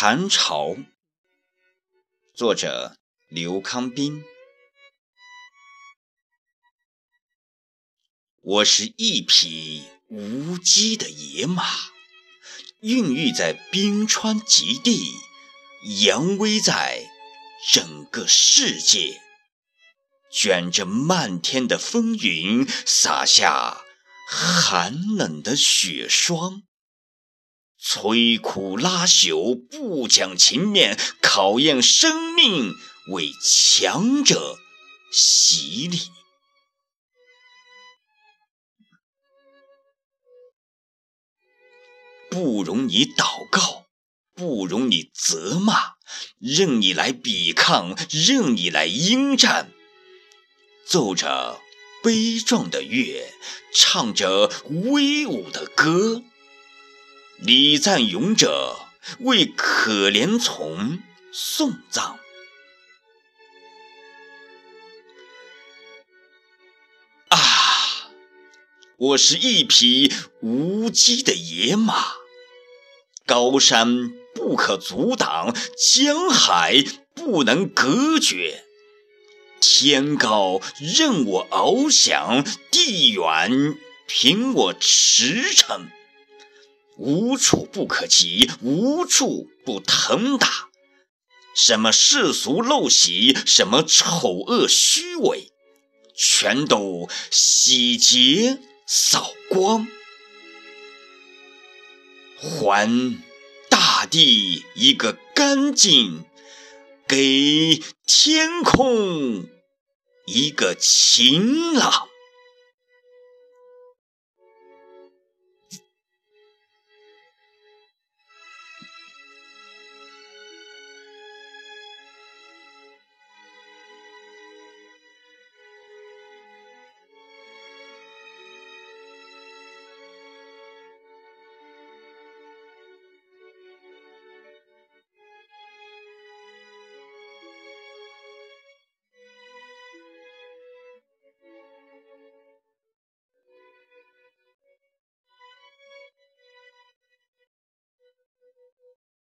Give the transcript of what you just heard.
寒潮，作者刘康斌。我是一匹无羁的野马，孕育在冰川极地，扬威在整个世界，卷着漫天的风云，洒下寒冷的雪霜。摧枯拉朽，不讲情面，考验生命，为强者洗礼。不容你祷告，不容你责骂，任你来抵抗，任你来应战。奏着悲壮的乐，唱着威武的歌。礼赞勇者，为可怜虫送葬。啊！我是一匹无羁的野马，高山不可阻挡，江海不能隔绝，天高任我翱翔，地远凭我驰骋。无处不可及，无处不腾达。什么世俗陋习，什么丑恶虚伪，全都洗劫扫光，还大地一个干净，给天空一个晴朗。